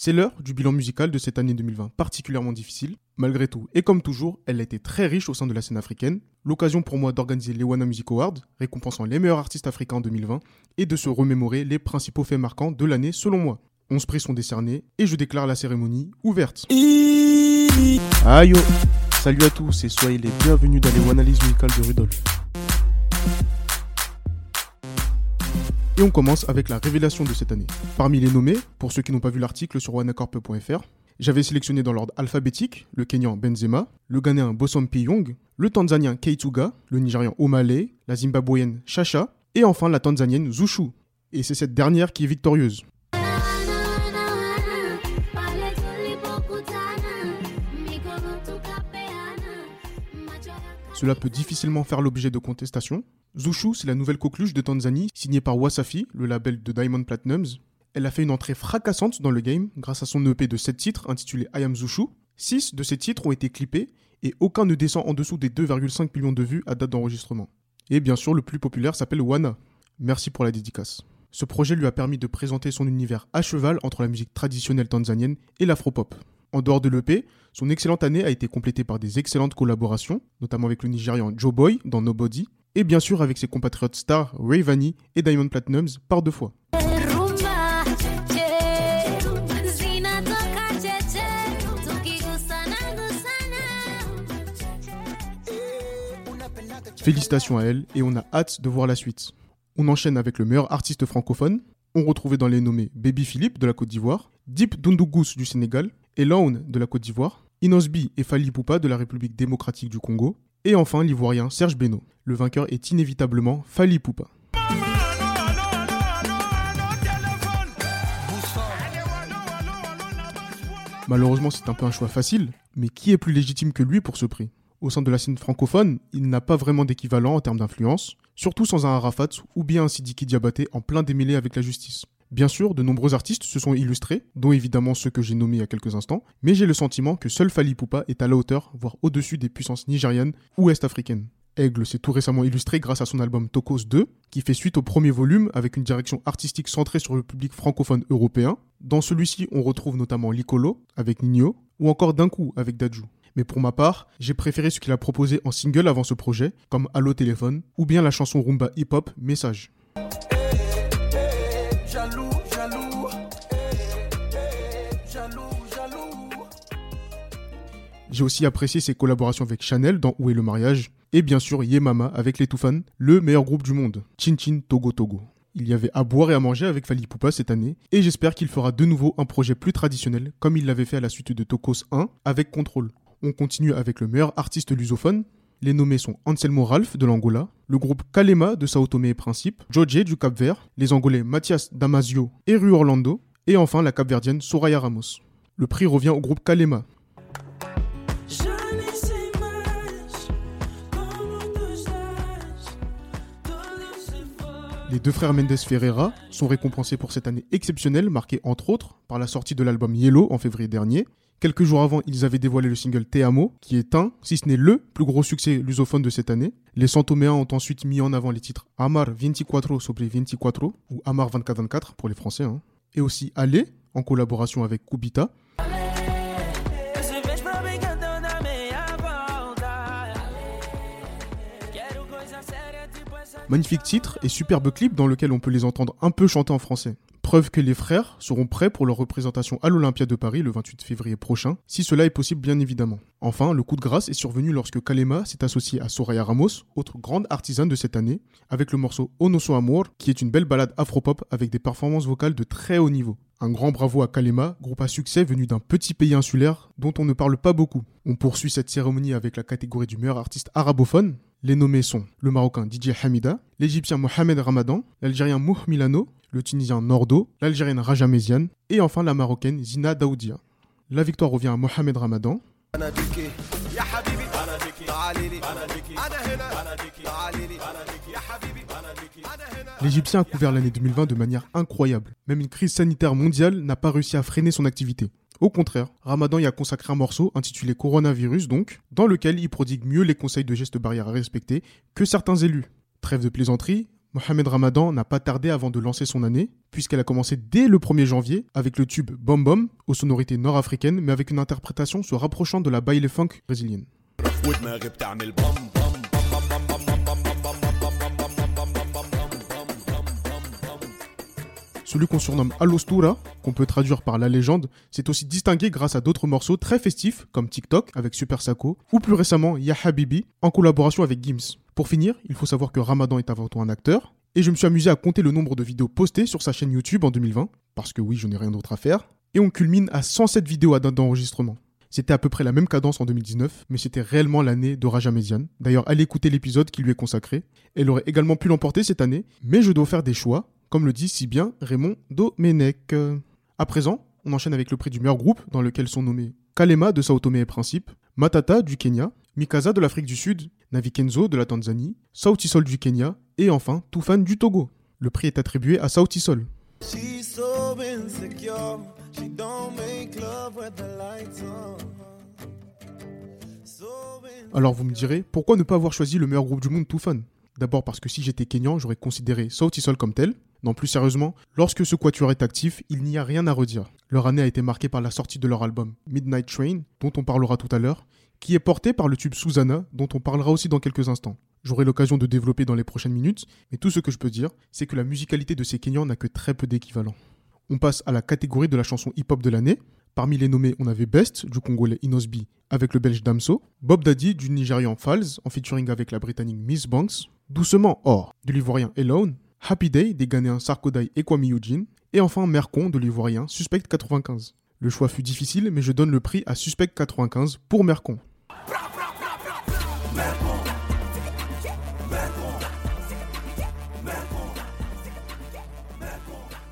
C'est l'heure du bilan musical de cette année 2020 particulièrement difficile. Malgré tout, et comme toujours, elle a été très riche au sein de la scène africaine. L'occasion pour moi d'organiser les Wana Music Awards, récompensant les meilleurs artistes africains en 2020, et de se remémorer les principaux faits marquants de l'année selon moi. 11 prix sont décernés et je déclare la cérémonie ouverte. Aïe Salut à tous et soyez les bienvenus dans les Wanalyses musicales de Rudolf. Et on commence avec la révélation de cette année. Parmi les nommés, pour ceux qui n'ont pas vu l'article sur wanacorp.fr, j'avais sélectionné dans l'ordre alphabétique le Kenyan Benzema, le Ghanéen Bosom Piyong, le Tanzanien Keituga, le Nigérian Omale, la Zimbabwéenne Chacha, et enfin la Tanzanienne Zushu. Et c'est cette dernière qui est victorieuse. Cela peut difficilement faire l'objet de contestations. Zushu, c'est la nouvelle coqueluche de Tanzanie, signée par Wasafi, le label de Diamond Platinums. Elle a fait une entrée fracassante dans le game grâce à son EP de 7 titres intitulé I Am Zushu. 6 de ces titres ont été clippés et aucun ne descend en dessous des 2,5 millions de vues à date d'enregistrement. Et bien sûr, le plus populaire s'appelle Wana. Merci pour la dédicace. Ce projet lui a permis de présenter son univers à cheval entre la musique traditionnelle tanzanienne et l'afropop. En dehors de l'EP, son excellente année a été complétée par des excellentes collaborations, notamment avec le Nigérian Joe Boy dans Nobody, et bien sûr avec ses compatriotes stars Ray Vanny et Diamond Platinums par deux fois. Félicitations à elle et on a hâte de voir la suite. On enchaîne avec le meilleur artiste francophone. On retrouvait dans les nommés Baby Philippe de la Côte d'Ivoire, Deep Dundougus du Sénégal et Laon de la Côte d'Ivoire, Inosbi et Fali Poupa de la République démocratique du Congo, et enfin l'Ivoirien Serge Beno. Le vainqueur est inévitablement Fali Poupa. Malheureusement, c'est un peu un choix facile, mais qui est plus légitime que lui pour ce prix? Au sein de la scène francophone, il n'a pas vraiment d'équivalent en termes d'influence, surtout sans un Arafat ou bien un Sidiki Diabaté en plein démêlé avec la justice. Bien sûr, de nombreux artistes se sont illustrés, dont évidemment ceux que j'ai nommés il y a quelques instants, mais j'ai le sentiment que seul Fali Poupa est à la hauteur, voire au-dessus des puissances nigérianes ou est-africaines. Aigle s'est tout récemment illustré grâce à son album Tokos 2, qui fait suite au premier volume avec une direction artistique centrée sur le public francophone européen. Dans celui-ci, on retrouve notamment Licolo avec Nino, ou encore D'un avec Dajou. Mais pour ma part, j'ai préféré ce qu'il a proposé en single avant ce projet, comme Allo Téléphone, ou bien la chanson rumba hip-hop Message. J'ai aussi apprécié ses collaborations avec Chanel dans Où est le mariage et bien sûr Yemama avec les Toufan, le meilleur groupe du monde, Chin Chin Togo Togo. Il y avait à boire et à manger avec Fali Poupa cette année et j'espère qu'il fera de nouveau un projet plus traditionnel comme il l'avait fait à la suite de Tokos 1 avec Control. On continue avec le meilleur artiste lusophone. Les nommés sont Anselmo Ralph de l'Angola, le groupe Kalema de Sao Tomé et Principe, Joje du Cap Vert, les Angolais Mathias Damasio et Rue Orlando, et enfin la Capverdienne Soraya Ramos. Le prix revient au groupe Kalema, Les deux frères Mendes Ferreira sont récompensés pour cette année exceptionnelle, marquée entre autres par la sortie de l'album Yellow en février dernier. Quelques jours avant, ils avaient dévoilé le single Te Amo, qui est un, si ce n'est le plus gros succès lusophone de cette année. Les Santoméens ont ensuite mis en avant les titres Amar 24 sobre 24 ou Amar 24 pour les Français, hein. et aussi Allez, en collaboration avec Kubita. Magnifique titre et superbe clip dans lequel on peut les entendre un peu chanter en français. Preuve que les frères seront prêts pour leur représentation à l'Olympia de Paris le 28 février prochain, si cela est possible bien évidemment. Enfin, le coup de grâce est survenu lorsque Kalema s'est associé à Soraya Ramos, autre grande artisane de cette année, avec le morceau Onoso Amor, qui est une belle balade afropop avec des performances vocales de très haut niveau. Un grand bravo à Kalema, groupe à succès venu d'un petit pays insulaire dont on ne parle pas beaucoup. On poursuit cette cérémonie avec la catégorie du meilleur artiste arabophone, les nommés sont le Marocain Didier Hamida, l'Égyptien Mohamed Ramadan, l'Algérien Mouh Milano, le Tunisien Nordo, l'Algérienne Raja Meziane et enfin la Marocaine Zina Daoudia. La victoire revient à Mohamed Ramadan. L'Égyptien a couvert l'année 2020 de manière incroyable. Même une crise sanitaire mondiale n'a pas réussi à freiner son activité. Au contraire, Ramadan y a consacré un morceau intitulé Coronavirus donc, dans lequel il prodigue mieux les conseils de gestes barrières à respecter que certains élus. Trêve de plaisanterie, Mohamed Ramadan n'a pas tardé avant de lancer son année, puisqu'elle a commencé dès le 1er janvier avec le tube Bom Bom, aux sonorités nord-africaines, mais avec une interprétation se rapprochant de la baile funk brésilienne. Celui qu'on surnomme Alostura, qu'on peut traduire par la légende, s'est aussi distingué grâce à d'autres morceaux très festifs comme TikTok avec Super Sako ou plus récemment Ya Habibi en collaboration avec Gims. Pour finir, il faut savoir que Ramadan est avant tout un acteur et je me suis amusé à compter le nombre de vidéos postées sur sa chaîne YouTube en 2020 parce que oui, je n'ai rien d'autre à faire et on culmine à 107 vidéos à date d'enregistrement. C'était à peu près la même cadence en 2019, mais c'était réellement l'année de Raja Median. D'ailleurs, allez écouter l'épisode qui lui est consacré. Elle aurait également pu l'emporter cette année, mais je dois faire des choix, comme le dit si bien Raymond Domenech. À présent, on enchaîne avec le prix du meilleur groupe, dans lequel sont nommés Kalema de Sao Tomé et Principe, Matata du Kenya, Mikasa de l'Afrique du Sud, Navi Kenzo de la Tanzanie, Sauti Sol du Kenya, et enfin Toufan du Togo. Le prix est attribué à Sauti Sol. Alors vous me direz, pourquoi ne pas avoir choisi le meilleur groupe du monde Toufan? D'abord parce que si j'étais Kenyan, j'aurais considéré Sauti Sol comme tel, non, plus sérieusement, lorsque ce quatuor est actif, il n'y a rien à redire. Leur année a été marquée par la sortie de leur album Midnight Train, dont on parlera tout à l'heure, qui est porté par le tube Susanna, dont on parlera aussi dans quelques instants. J'aurai l'occasion de développer dans les prochaines minutes, mais tout ce que je peux dire, c'est que la musicalité de ces Kenyans n'a que très peu d'équivalent. On passe à la catégorie de la chanson hip-hop de l'année. Parmi les nommés, on avait Best du Congolais Inosbi avec le Belge Damso, Bob Daddy du Nigérian Falls en featuring avec la Britannique Miss Banks, Doucement Or de l'Ivoirien Alone, Happy Day des Ghanéens Sarkodai et Kwame et enfin Mercon de l'Ivoirien Suspect 95. Le choix fut difficile, mais je donne le prix à Suspect 95 pour Mercon.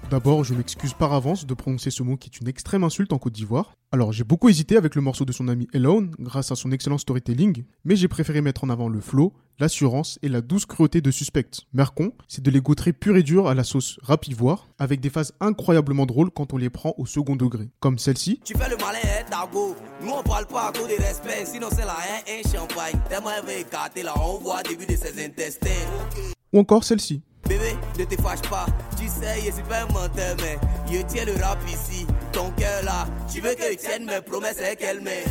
D'abord, je m'excuse par avance de prononcer ce mot qui est une extrême insulte en Côte d'Ivoire. Alors, j'ai beaucoup hésité avec le morceau de son ami Alone, grâce à son excellent storytelling, mais j'ai préféré mettre en avant le flow, l'assurance et la douce cruauté de Suspect. Mercon, c'est de l'ego très pur et dur à la sauce rap ivoire, avec des phases incroyablement drôles quand on les prend au second degré, comme celle-ci. Tu fais le malin, hein, Nous on parle pas à cause des respects, sinon c'est la haine, un champagne. Tellement écarter là, on voit début de ses intestins. Ou encore celle-ci. Ne te fâche pas. Tu sais, je suis pas un menteur, mais je tiens le rap ici. Ton cœur là, tu veux que je tienne mes promesses et qu'elle met.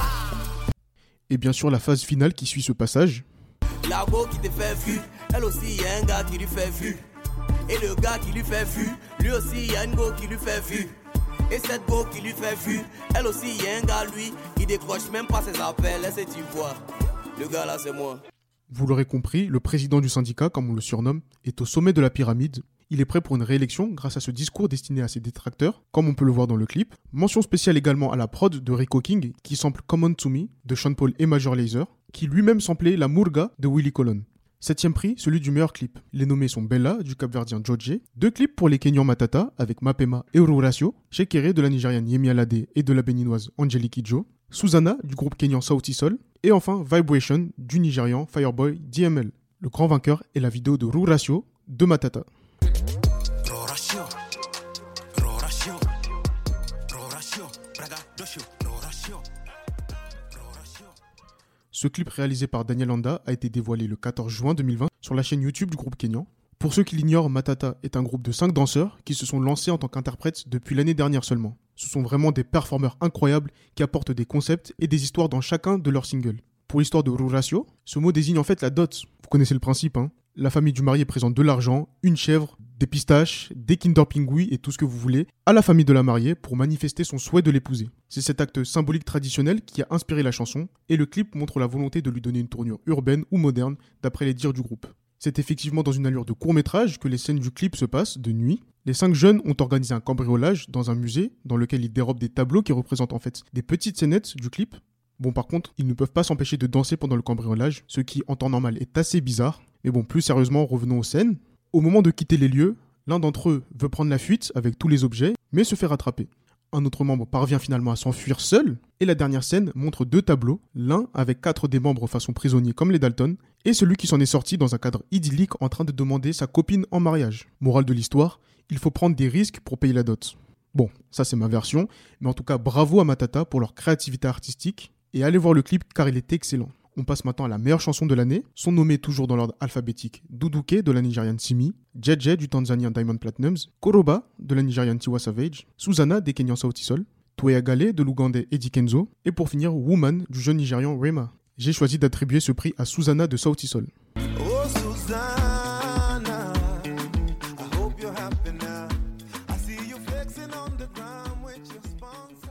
Et bien sûr, la phase finale qui suit ce passage. La go qui te fait vu, elle aussi, y a un gars qui lui fait vu. Et le gars qui lui fait vu, lui aussi, y a une go qui lui fait vu. Et cette go qui lui fait vu, elle aussi, y a un gars, lui, il décroche même pas ses appels. Laisse tu vois. Le gars là, c'est moi. Vous l'aurez compris, le président du syndicat, comme on le surnomme, est au sommet de la pyramide. Il est prêt pour une réélection grâce à ce discours destiné à ses détracteurs, comme on peut le voir dans le clip. Mention spéciale également à la prod de Rico King, qui sample Common to Me de Sean Paul et Major Lazer, qui lui-même samplait La Murga de Willy Colon. Septième prix, celui du meilleur clip. Les nommés sont Bella du capverdien George, deux clips pour les Kenyans Matata avec Mapema et Ururacio, Shekere de la Nigériane Yemi Alade et de la béninoise Angelique Ijo, Susanna du groupe kenyan Sauti Sol, et enfin Vibration du Nigérian Fireboy DML. Le grand vainqueur est la vidéo de Ruracio de Matata. Ce clip réalisé par Daniel Anda a été dévoilé le 14 juin 2020 sur la chaîne YouTube du groupe Kenyan. Pour ceux qui l'ignorent, Matata est un groupe de 5 danseurs qui se sont lancés en tant qu'interprètes depuis l'année dernière seulement. Ce sont vraiment des performeurs incroyables qui apportent des concepts et des histoires dans chacun de leurs singles. Pour l'histoire de Ruracio, ce mot désigne en fait la dot. Vous connaissez le principe, hein La famille du marié présente de l'argent, une chèvre, des pistaches, des Kinder Pingui et tout ce que vous voulez à la famille de la mariée pour manifester son souhait de l'épouser. C'est cet acte symbolique traditionnel qui a inspiré la chanson et le clip montre la volonté de lui donner une tournure urbaine ou moderne d'après les dires du groupe. C'est effectivement dans une allure de court métrage que les scènes du clip se passent de nuit. Les cinq jeunes ont organisé un cambriolage dans un musée dans lequel ils dérobent des tableaux qui représentent en fait des petites scénettes du clip. Bon par contre, ils ne peuvent pas s'empêcher de danser pendant le cambriolage, ce qui en temps normal est assez bizarre. Mais bon, plus sérieusement, revenons aux scènes. Au moment de quitter les lieux, l'un d'entre eux veut prendre la fuite avec tous les objets, mais se fait rattraper. Un autre membre parvient finalement à s'enfuir seul, et la dernière scène montre deux tableaux, l'un avec quatre des membres façon prisonnier comme les Dalton, et celui qui s'en est sorti dans un cadre idyllique en train de demander sa copine en mariage. Morale de l'histoire, il faut prendre des risques pour payer la dot. Bon, ça c'est ma version, mais en tout cas bravo à Matata pour leur créativité artistique, et allez voir le clip car il est excellent. On passe maintenant à la meilleure chanson de l'année. Sont nommés toujours dans l'ordre alphabétique Duduke de la Nigérian Simi, JJ du Tanzanien Diamond Platinums, Koroba de la Nigérian Tiwa Savage, Susanna des Kenyans Sautisol, Gale de l'Ougandais Eddie Kenzo, et pour finir Woman du jeune Nigérian Rema. J'ai choisi d'attribuer ce prix à Susanna de Sautisol.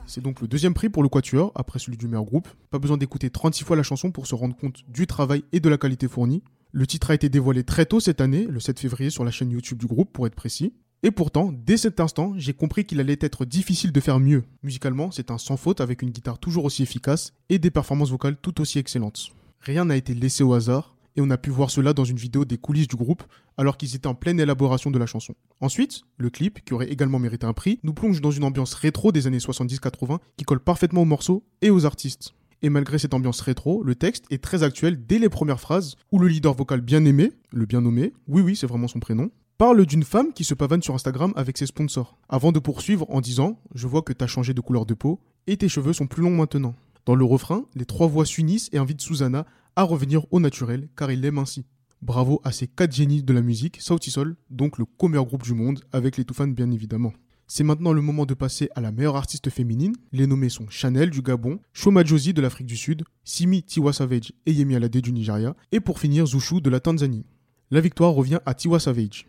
C'est donc le deuxième prix pour le Quatuor, après celui du meilleur groupe. Pas besoin d'écouter 36 fois la chanson pour se rendre compte du travail et de la qualité fournie. Le titre a été dévoilé très tôt cette année, le 7 février, sur la chaîne YouTube du groupe, pour être précis. Et pourtant, dès cet instant, j'ai compris qu'il allait être difficile de faire mieux. Musicalement, c'est un sans faute avec une guitare toujours aussi efficace et des performances vocales tout aussi excellentes. Rien n'a été laissé au hasard, et on a pu voir cela dans une vidéo des coulisses du groupe alors qu'ils étaient en pleine élaboration de la chanson. Ensuite, le clip, qui aurait également mérité un prix, nous plonge dans une ambiance rétro des années 70-80 qui colle parfaitement au morceau et aux artistes. Et malgré cette ambiance rétro, le texte est très actuel dès les premières phrases où le leader vocal bien aimé, le bien nommé, oui oui c'est vraiment son prénom, parle d'une femme qui se pavane sur Instagram avec ses sponsors, avant de poursuivre en disant Je vois que t'as changé de couleur de peau et tes cheveux sont plus longs maintenant. Dans le refrain, les trois voix s'unissent et invitent Susanna à revenir au naturel car il l'aime ainsi. Bravo à ces quatre génies de la musique, Sautisol, donc le co-meilleur groupe du monde, avec les Toufan bien évidemment. C'est maintenant le moment de passer à la meilleure artiste féminine. Les nommés sont Chanel du Gabon, Shoma Josie de l'Afrique du Sud, Simi Tiwa Savage et Yemi Alade du Nigeria, et pour finir Zushu de la Tanzanie. La victoire revient à Tiwa Savage.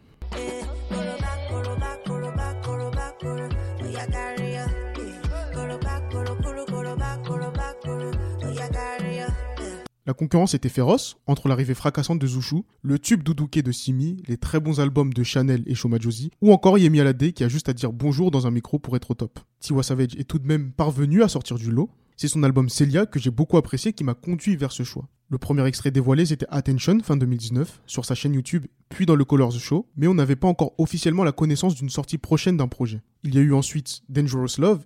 La concurrence était féroce entre l'arrivée fracassante de Zushu, le tube doudouké de Simi, les très bons albums de Chanel et Shoma Josie, ou encore Yemi Alade qui a juste à dire bonjour dans un micro pour être au top. Tiwa Savage est tout de même parvenu à sortir du lot. C'est son album Celia que j'ai beaucoup apprécié qui m'a conduit vers ce choix. Le premier extrait dévoilé c'était Attention fin 2019 sur sa chaîne YouTube puis dans le Colors Show, mais on n'avait pas encore officiellement la connaissance d'une sortie prochaine d'un projet. Il y a eu ensuite Dangerous Love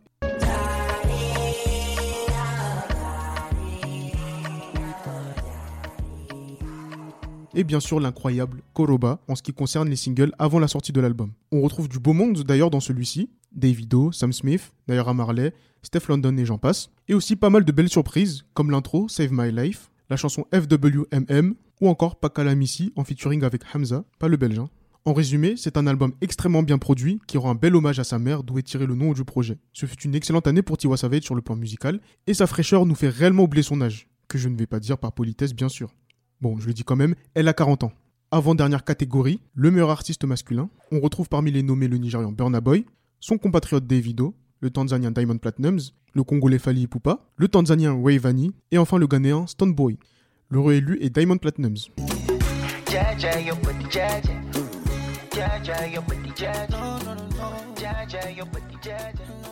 et bien sûr l'incroyable Koroba en ce qui concerne les singles avant la sortie de l'album. On retrouve du beau monde d'ailleurs dans celui-ci, Davido, Sam Smith, Naira Marley, Steph London et j'en passe, et aussi pas mal de belles surprises comme l'intro Save My Life, la chanson FWMM ou encore Pakala Missy en featuring avec Hamza, pas le belge. Hein. En résumé, c'est un album extrêmement bien produit qui rend un bel hommage à sa mère d'où est tiré le nom du projet. Ce fut une excellente année pour Tiwa Savage sur le plan musical et sa fraîcheur nous fait réellement oublier son âge, que je ne vais pas dire par politesse bien sûr. Bon, je le dis quand même, elle a 40 ans. Avant-dernière catégorie, le meilleur artiste masculin. On retrouve parmi les nommés le Nigérian Burna Boy, son compatriote Davido, le Tanzanien Diamond Platinums, le Congolais Fali Ipupa, le Tanzanien Wavani et enfin le Ghanéen Stone Boy. Le réélu est Diamond Platinums.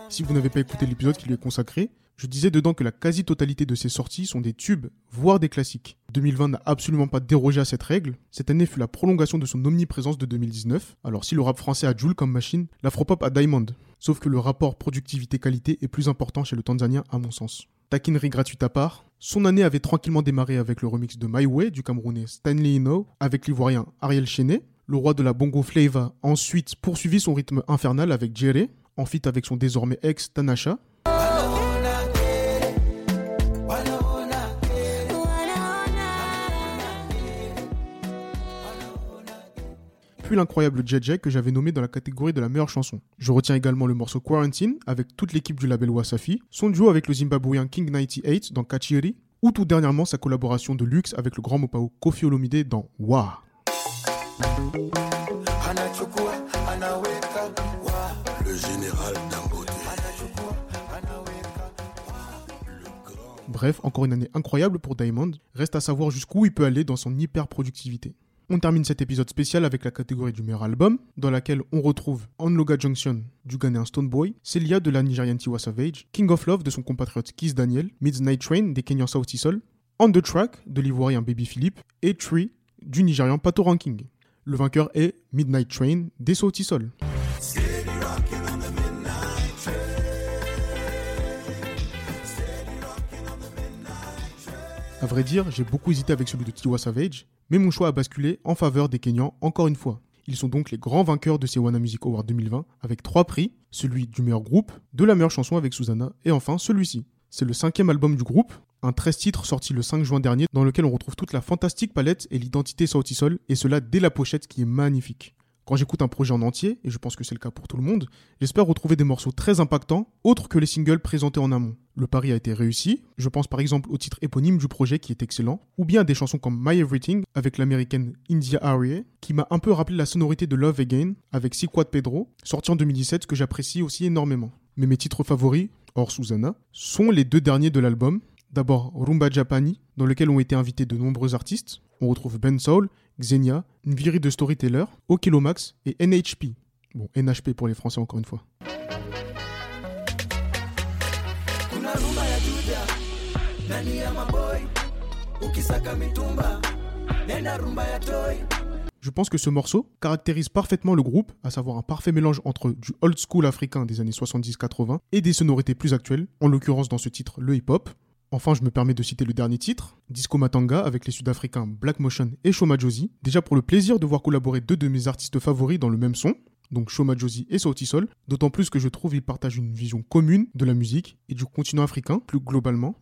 Si vous n'avez pas écouté l'épisode qui lui est consacré, je disais dedans que la quasi-totalité de ces sorties sont des tubes, voire des classiques. 2020 n'a absolument pas dérogé à cette règle. Cette année fut la prolongation de son omniprésence de 2019. Alors si le rap français a Joule comme machine, l'afropop a Diamond. Sauf que le rapport productivité-qualité est plus important chez le Tanzanien à mon sens. Taquinerie gratuite à part, son année avait tranquillement démarré avec le remix de My Way du Camerounais Stanley Ino avec l'Ivoirien Ariel Chenet. Le roi de la bongo flava ensuite poursuivit son rythme infernal avec Jerry, en fit avec son désormais ex Tanasha. puis l'incroyable JJ que j'avais nommé dans la catégorie de la meilleure chanson. Je retiens également le morceau Quarantine avec toute l'équipe du label Wasafi, son duo avec le Zimbabwean King 98 dans Kachiri, ou tout dernièrement sa collaboration de luxe avec le grand Mopao Kofi Olomide dans Wa. Bref, encore une année incroyable pour Diamond. Reste à savoir jusqu'où il peut aller dans son hyper productivité. On termine cet épisode spécial avec la catégorie du meilleur album, dans laquelle on retrouve Onloga Junction du Ghanéen Stone Boy, Celia de la Nigérian Tiwa Savage, King of Love de son compatriote Kiss Daniel, Midnight Train des Kenyans South Soul, On the Track de l'ivoirien Baby Philippe et Tree du Nigérian Pato Ranking. Le vainqueur est Midnight Train des South Soul. À vrai dire, j'ai beaucoup hésité avec celui de Tiwa Savage, mais mon choix a basculé en faveur des Kenyans encore une fois. Ils sont donc les grands vainqueurs de ces Wana Music Awards 2020 avec trois prix, celui du meilleur groupe, de la meilleure chanson avec Susanna et enfin celui-ci. C'est le cinquième album du groupe, un 13 titres sorti le 5 juin dernier, dans lequel on retrouve toute la fantastique palette et l'identité Sautisol, et cela dès la pochette qui est magnifique. Quand j'écoute un projet en entier, et je pense que c'est le cas pour tout le monde, j'espère retrouver des morceaux très impactants, autres que les singles présentés en amont. Le pari a été réussi, je pense par exemple au titre éponyme du projet qui est excellent, ou bien à des chansons comme My Everything avec l'américaine India Arie, qui m'a un peu rappelé la sonorité de Love Again avec Siquad Pedro, sorti en 2017 que j'apprécie aussi énormément. Mais mes titres favoris, hors Susanna, sont les deux derniers de l'album. D'abord Rumba Japani, dans lequel ont été invités de nombreux artistes. On retrouve Ben Soul, Xenia, une virée de storyteller, Okilomax et NHP. Bon, NHP pour les Français encore une fois. Je pense que ce morceau caractérise parfaitement le groupe, à savoir un parfait mélange entre du old school africain des années 70-80 et des sonorités plus actuelles, en l'occurrence dans ce titre le hip-hop. Enfin, je me permets de citer le dernier titre, Disco Matanga, avec les Sud-Africains Black Motion et Shoma Josie, déjà pour le plaisir de voir collaborer deux de mes artistes favoris dans le même son, donc Shoma Josie et Sauti Sol, d'autant plus que je trouve qu'ils partagent une vision commune de la musique et du continent africain plus globalement.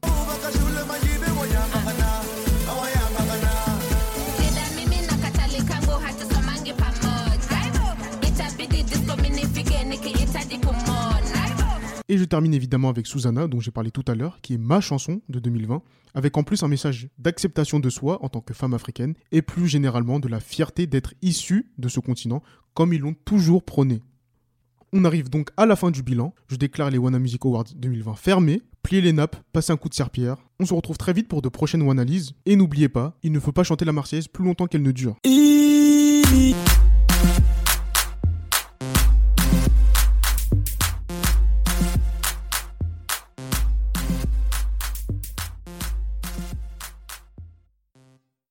Termine évidemment avec Susanna, dont j'ai parlé tout à l'heure, qui est ma chanson de 2020, avec en plus un message d'acceptation de soi en tant que femme africaine, et plus généralement de la fierté d'être issue de ce continent, comme ils l'ont toujours prôné. On arrive donc à la fin du bilan, je déclare les Wana Music Awards 2020 fermés, pliez les nappes, passez un coup de serpillère, on se retrouve très vite pour de prochaines Wanalyses, et n'oubliez pas, il ne faut pas chanter la Marseillaise plus longtemps qu'elle ne dure.